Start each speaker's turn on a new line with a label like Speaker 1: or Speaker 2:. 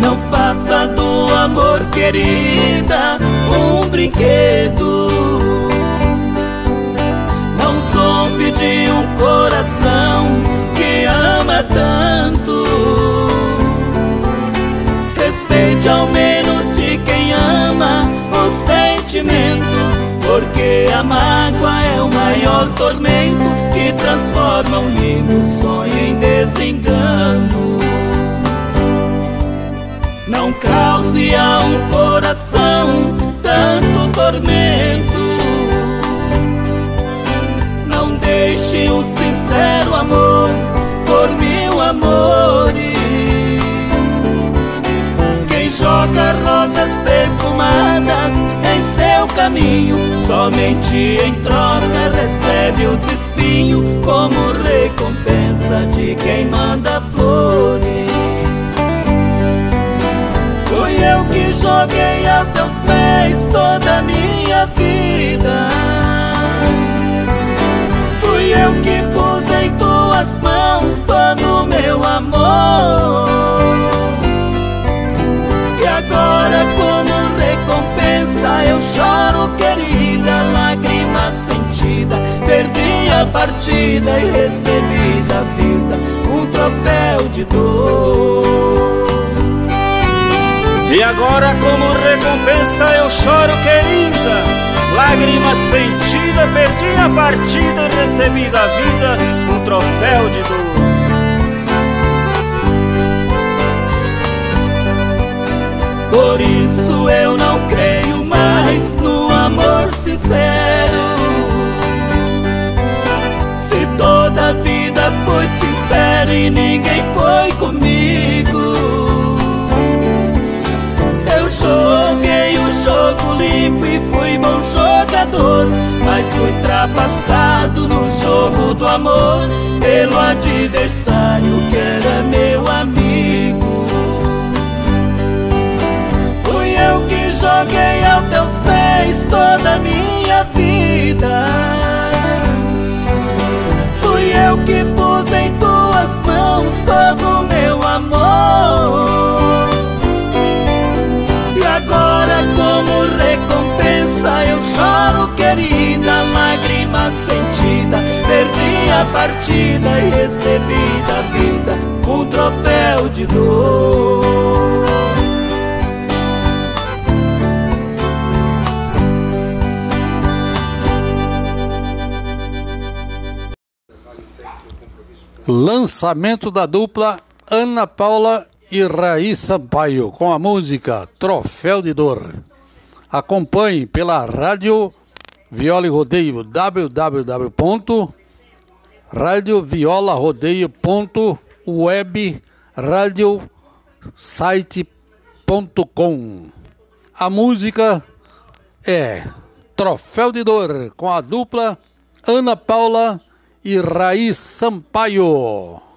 Speaker 1: Não faça do amor, querida, um brinquedo. Não zombe de um coração que ama tanto. Respeite ao menos de quem ama o sentimento. Porque a mágoa é o maior tormento que transforma um lindo amores. Quem joga rosas perfumadas em seu caminho, somente em troca recebe os espinhos como recompensa de quem manda flores. Fui eu que joguei aos teus pés toda a minha vida. Meu amor. E agora, como recompensa, eu choro, querida, lágrima sentida. Perdi a partida e recebi da vida um troféu de dor.
Speaker 2: E agora, como recompensa, eu choro, querida. Lágrima sentida, perdi a partida e recebi da vida um troféu de dor.
Speaker 1: Por isso eu não creio mais no amor sincero. Se toda a vida foi sincera e ninguém foi comigo. Eu joguei o jogo limpo e fui bom jogador. Mas fui ultrapassado no jogo do amor pelo adversário que pus em tuas mãos todo meu amor. E agora, como recompensa, eu choro, querida, lágrima sentida. Perdi a partida e recebi da vida um troféu de dor.
Speaker 3: Lançamento da dupla Ana Paula e Raí Sampaio com a música Troféu de Dor. Acompanhe pela rádio Viola e Rodeio www.radioviolarodeio.web radiosite.com A música é Troféu de Dor com a dupla Ana Paula e Raiz Sampaio.